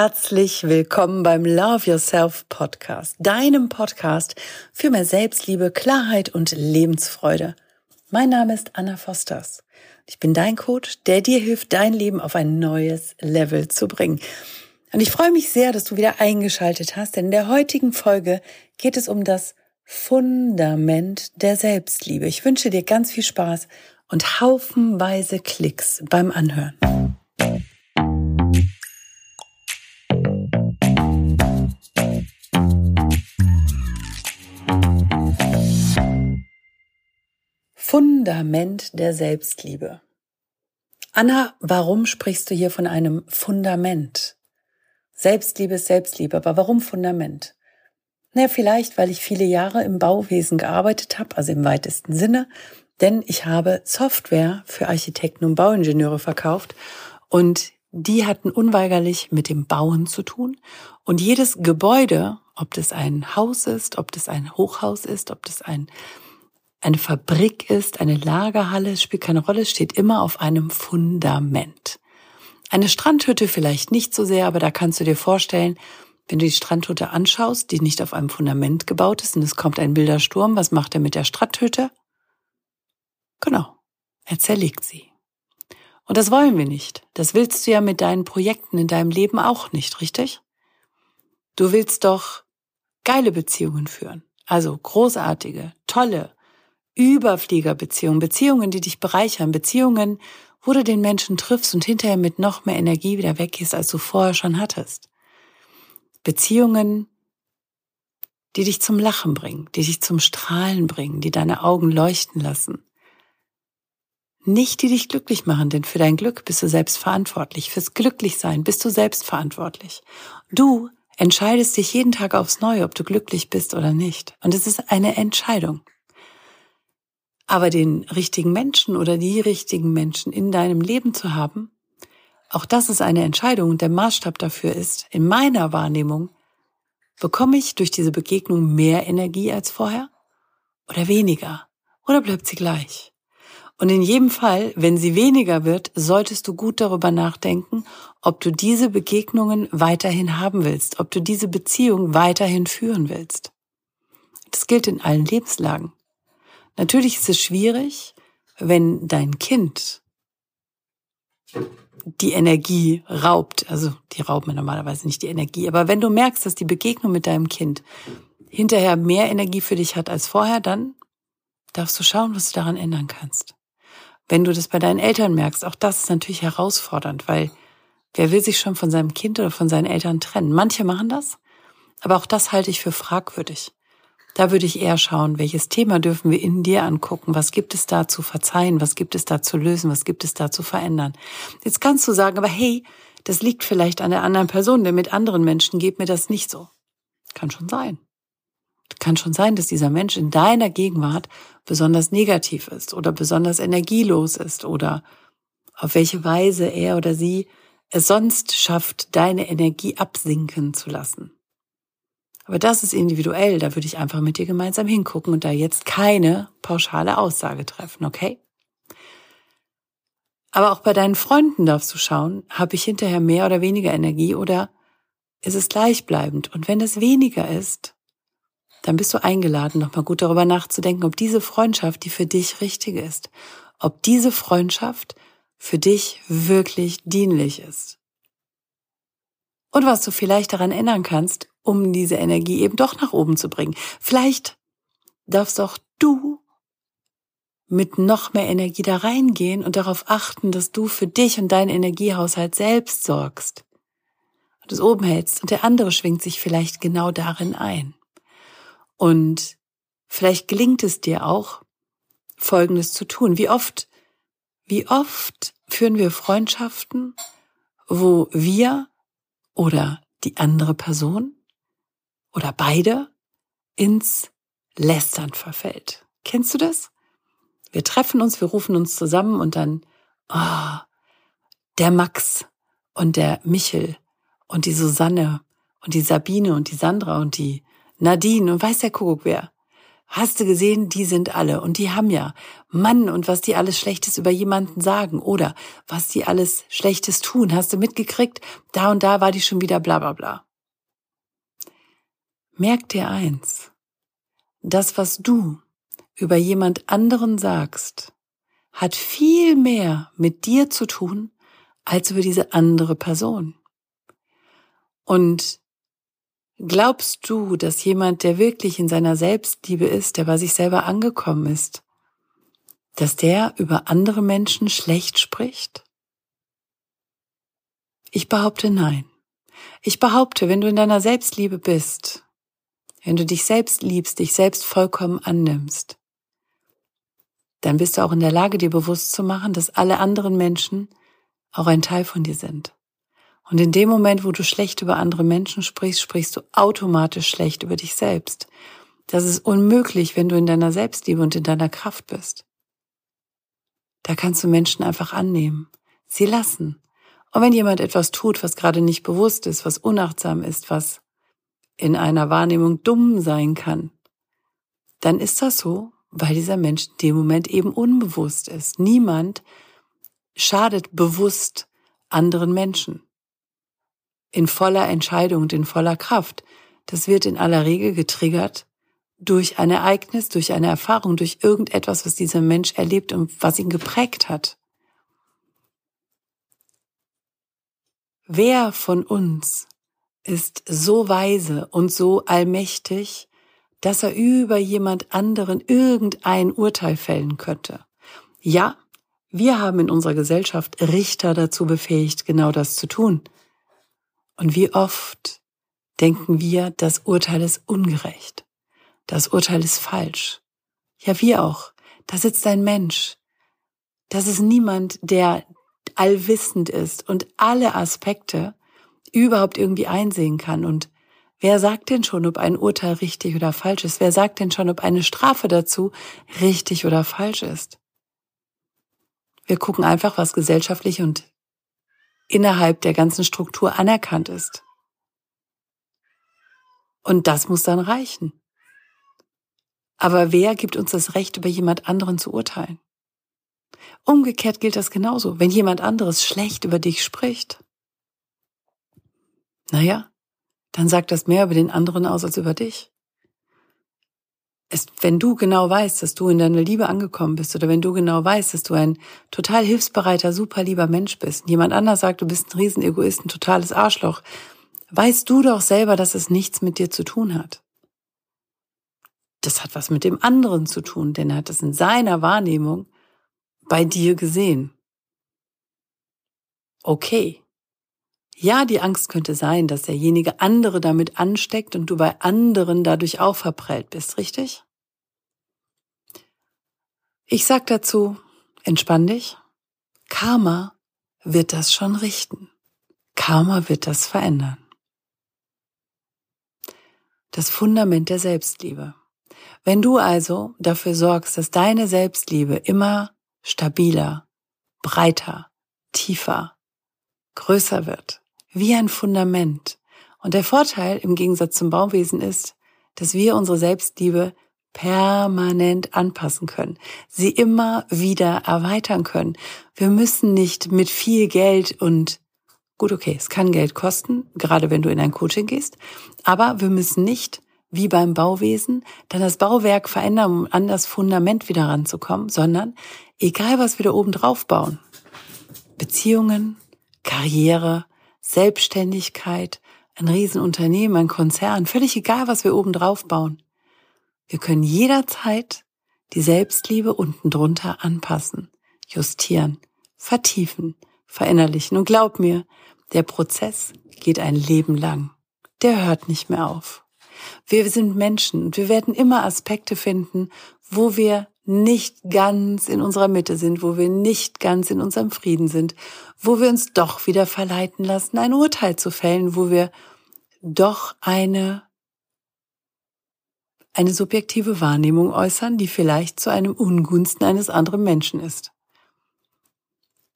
Herzlich willkommen beim Love Yourself Podcast, deinem Podcast für mehr Selbstliebe, Klarheit und Lebensfreude. Mein Name ist Anna Fosters. Ich bin dein Coach, der dir hilft, dein Leben auf ein neues Level zu bringen. Und ich freue mich sehr, dass du wieder eingeschaltet hast, denn in der heutigen Folge geht es um das Fundament der Selbstliebe. Ich wünsche dir ganz viel Spaß und haufenweise Klicks beim Anhören. Fundament der Selbstliebe. Anna, warum sprichst du hier von einem Fundament? Selbstliebe ist Selbstliebe, aber warum Fundament? Naja, vielleicht, weil ich viele Jahre im Bauwesen gearbeitet habe, also im weitesten Sinne, denn ich habe Software für Architekten und Bauingenieure verkauft und die hatten unweigerlich mit dem Bauen zu tun. Und jedes Gebäude, ob das ein Haus ist, ob das ein Hochhaus ist, ob das ein eine Fabrik ist, eine Lagerhalle, spielt keine Rolle, steht immer auf einem Fundament. Eine Strandhütte vielleicht nicht so sehr, aber da kannst du dir vorstellen, wenn du die Strandhütte anschaust, die nicht auf einem Fundament gebaut ist und es kommt ein wilder Sturm, was macht er mit der Strandhütte? Genau, er zerlegt sie. Und das wollen wir nicht. Das willst du ja mit deinen Projekten in deinem Leben auch nicht, richtig? Du willst doch geile Beziehungen führen. Also großartige, tolle, Überfliegerbeziehungen, Beziehungen, die dich bereichern, Beziehungen, wo du den Menschen triffst und hinterher mit noch mehr Energie wieder weggehst, als du vorher schon hattest. Beziehungen, die dich zum Lachen bringen, die dich zum Strahlen bringen, die deine Augen leuchten lassen. Nicht die dich glücklich machen, denn für dein Glück bist du selbst verantwortlich. Fürs Glücklichsein bist du selbst verantwortlich. Du entscheidest dich jeden Tag aufs Neue, ob du glücklich bist oder nicht. Und es ist eine Entscheidung. Aber den richtigen Menschen oder die richtigen Menschen in deinem Leben zu haben, auch das ist eine Entscheidung und der Maßstab dafür ist, in meiner Wahrnehmung, bekomme ich durch diese Begegnung mehr Energie als vorher oder weniger oder bleibt sie gleich? Und in jedem Fall, wenn sie weniger wird, solltest du gut darüber nachdenken, ob du diese Begegnungen weiterhin haben willst, ob du diese Beziehung weiterhin führen willst. Das gilt in allen Lebenslagen. Natürlich ist es schwierig, wenn dein Kind die Energie raubt, also die rauben normalerweise nicht die Energie, aber wenn du merkst, dass die Begegnung mit deinem Kind hinterher mehr Energie für dich hat als vorher, dann darfst du schauen, was du daran ändern kannst. Wenn du das bei deinen Eltern merkst, auch das ist natürlich herausfordernd, weil wer will sich schon von seinem Kind oder von seinen Eltern trennen? Manche machen das, aber auch das halte ich für fragwürdig. Da würde ich eher schauen, welches Thema dürfen wir in dir angucken? Was gibt es da zu verzeihen? Was gibt es da zu lösen? Was gibt es da zu verändern? Jetzt kannst du sagen, aber hey, das liegt vielleicht an der anderen Person, denn mit anderen Menschen geht mir das nicht so. Kann schon sein. Kann schon sein, dass dieser Mensch in deiner Gegenwart besonders negativ ist oder besonders energielos ist oder auf welche Weise er oder sie es sonst schafft, deine Energie absinken zu lassen. Aber das ist individuell, da würde ich einfach mit dir gemeinsam hingucken und da jetzt keine pauschale Aussage treffen, okay? Aber auch bei deinen Freunden darfst du schauen, habe ich hinterher mehr oder weniger Energie oder ist es gleichbleibend? Und wenn es weniger ist, dann bist du eingeladen, nochmal gut darüber nachzudenken, ob diese Freundschaft die für dich richtige ist. Ob diese Freundschaft für dich wirklich dienlich ist. Und was du vielleicht daran ändern kannst, um diese Energie eben doch nach oben zu bringen. Vielleicht darfst auch du mit noch mehr Energie da reingehen und darauf achten, dass du für dich und deinen Energiehaushalt selbst sorgst und es oben hältst und der andere schwingt sich vielleicht genau darin ein. Und vielleicht gelingt es dir auch, Folgendes zu tun. Wie oft, wie oft führen wir Freundschaften, wo wir oder die andere Person oder beide ins Lästern verfällt. Kennst du das? Wir treffen uns, wir rufen uns zusammen und dann, oh, der Max und der Michel und die Susanne und die Sabine und die Sandra und die Nadine und weiß der Kuckuck wer. Hast du gesehen, die sind alle und die haben ja Mann und was die alles Schlechtes über jemanden sagen oder was die alles Schlechtes tun. Hast du mitgekriegt? Da und da war die schon wieder bla bla bla. Merk dir eins. Das, was du über jemand anderen sagst, hat viel mehr mit dir zu tun als über diese andere Person. Und Glaubst du, dass jemand, der wirklich in seiner Selbstliebe ist, der bei sich selber angekommen ist, dass der über andere Menschen schlecht spricht? Ich behaupte nein. Ich behaupte, wenn du in deiner Selbstliebe bist, wenn du dich selbst liebst, dich selbst vollkommen annimmst, dann bist du auch in der Lage, dir bewusst zu machen, dass alle anderen Menschen auch ein Teil von dir sind. Und in dem Moment, wo du schlecht über andere Menschen sprichst, sprichst du automatisch schlecht über dich selbst. Das ist unmöglich, wenn du in deiner Selbstliebe und in deiner Kraft bist. Da kannst du Menschen einfach annehmen, sie lassen. Und wenn jemand etwas tut, was gerade nicht bewusst ist, was unachtsam ist, was in einer Wahrnehmung dumm sein kann, dann ist das so, weil dieser Mensch in dem Moment eben unbewusst ist. Niemand schadet bewusst anderen Menschen in voller Entscheidung und in voller Kraft. Das wird in aller Regel getriggert durch ein Ereignis, durch eine Erfahrung, durch irgendetwas, was dieser Mensch erlebt und was ihn geprägt hat. Wer von uns ist so weise und so allmächtig, dass er über jemand anderen irgendein Urteil fällen könnte? Ja, wir haben in unserer Gesellschaft Richter dazu befähigt, genau das zu tun. Und wie oft denken wir, das Urteil ist ungerecht. Das Urteil ist falsch. Ja, wie auch. Da sitzt ein Mensch. Das ist niemand, der allwissend ist und alle Aspekte überhaupt irgendwie einsehen kann. Und wer sagt denn schon, ob ein Urteil richtig oder falsch ist? Wer sagt denn schon, ob eine Strafe dazu richtig oder falsch ist? Wir gucken einfach, was gesellschaftlich und innerhalb der ganzen Struktur anerkannt ist. Und das muss dann reichen. Aber wer gibt uns das Recht, über jemand anderen zu urteilen? Umgekehrt gilt das genauso. Wenn jemand anderes schlecht über dich spricht, naja, dann sagt das mehr über den anderen aus als über dich es, wenn du genau weißt, dass du in deiner Liebe angekommen bist oder wenn du genau weißt, dass du ein total hilfsbereiter, super lieber Mensch bist, und jemand anders sagt, du bist ein Riesenegoist, ein totales Arschloch, weißt du doch selber, dass es nichts mit dir zu tun hat. Das hat was mit dem anderen zu tun, denn er hat es in seiner Wahrnehmung bei dir gesehen. Okay. Ja, die Angst könnte sein, dass derjenige andere damit ansteckt und du bei anderen dadurch auch verprellt bist, richtig? Ich sag dazu, entspann dich. Karma wird das schon richten. Karma wird das verändern. Das Fundament der Selbstliebe. Wenn du also dafür sorgst, dass deine Selbstliebe immer stabiler, breiter, tiefer, größer wird, wie ein Fundament. Und der Vorteil im Gegensatz zum Bauwesen ist, dass wir unsere Selbstliebe permanent anpassen können, sie immer wieder erweitern können. Wir müssen nicht mit viel Geld und gut, okay, es kann Geld kosten, gerade wenn du in ein Coaching gehst, aber wir müssen nicht wie beim Bauwesen dann das Bauwerk verändern, um an das Fundament wieder ranzukommen, sondern egal was wir da oben drauf bauen, Beziehungen, Karriere, Selbstständigkeit, ein Riesenunternehmen, ein Konzern, völlig egal, was wir oben drauf bauen. Wir können jederzeit die Selbstliebe unten drunter anpassen, justieren, vertiefen, verinnerlichen. Und glaub mir, der Prozess geht ein Leben lang. Der hört nicht mehr auf. Wir sind Menschen und wir werden immer Aspekte finden, wo wir nicht ganz in unserer Mitte sind, wo wir nicht ganz in unserem Frieden sind, wo wir uns doch wieder verleiten lassen, ein Urteil zu fällen, wo wir doch eine eine subjektive Wahrnehmung äußern, die vielleicht zu einem Ungunsten eines anderen Menschen ist.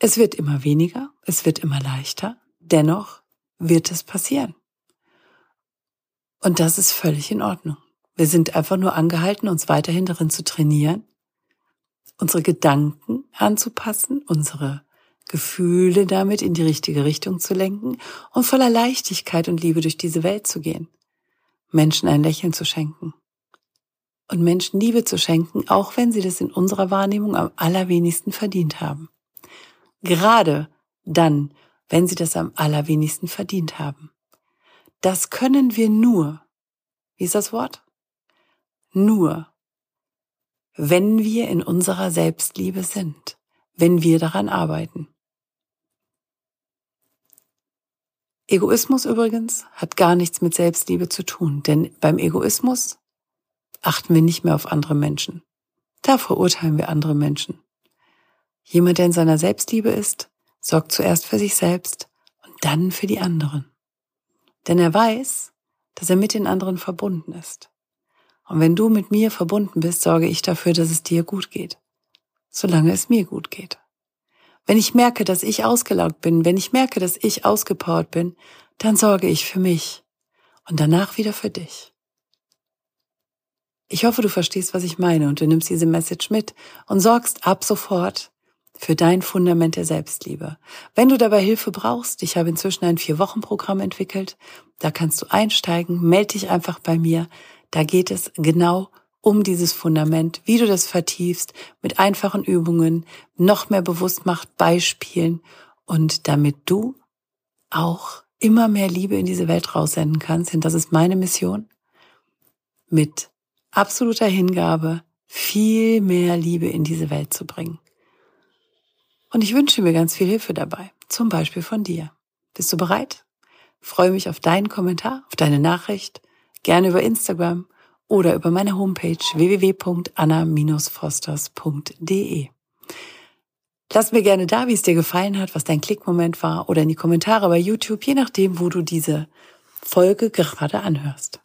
Es wird immer weniger, es wird immer leichter, dennoch wird es passieren. Und das ist völlig in Ordnung. Wir sind einfach nur angehalten, uns weiterhin darin zu trainieren, unsere Gedanken anzupassen, unsere Gefühle damit in die richtige Richtung zu lenken und voller Leichtigkeit und Liebe durch diese Welt zu gehen. Menschen ein Lächeln zu schenken. Und Menschen Liebe zu schenken, auch wenn sie das in unserer Wahrnehmung am allerwenigsten verdient haben. Gerade dann, wenn sie das am allerwenigsten verdient haben. Das können wir nur. Wie ist das Wort? Nur, wenn wir in unserer Selbstliebe sind, wenn wir daran arbeiten. Egoismus übrigens hat gar nichts mit Selbstliebe zu tun, denn beim Egoismus achten wir nicht mehr auf andere Menschen. Da verurteilen wir andere Menschen. Jemand, der in seiner Selbstliebe ist, sorgt zuerst für sich selbst und dann für die anderen. Denn er weiß, dass er mit den anderen verbunden ist. Und wenn du mit mir verbunden bist, sorge ich dafür, dass es dir gut geht. Solange es mir gut geht. Wenn ich merke, dass ich ausgelaugt bin, wenn ich merke, dass ich ausgepowert bin, dann sorge ich für mich und danach wieder für dich. Ich hoffe, du verstehst, was ich meine und du nimmst diese Message mit und sorgst ab sofort für dein Fundament der Selbstliebe. Wenn du dabei Hilfe brauchst, ich habe inzwischen ein Vier-Wochen-Programm entwickelt, da kannst du einsteigen, melde dich einfach bei mir. Da geht es genau um dieses Fundament, wie du das vertiefst, mit einfachen Übungen, noch mehr bewusst macht, Beispielen und damit du auch immer mehr Liebe in diese Welt raussenden kannst, denn das ist meine Mission, mit absoluter Hingabe viel mehr Liebe in diese Welt zu bringen. Und ich wünsche mir ganz viel Hilfe dabei, zum Beispiel von dir. Bist du bereit? freue mich auf deinen Kommentar, auf deine Nachricht, gerne über Instagram oder über meine Homepage www.anna-fosters.de. Lass mir gerne da, wie es dir gefallen hat, was dein Klickmoment war oder in die Kommentare bei YouTube, je nachdem, wo du diese Folge gerade anhörst.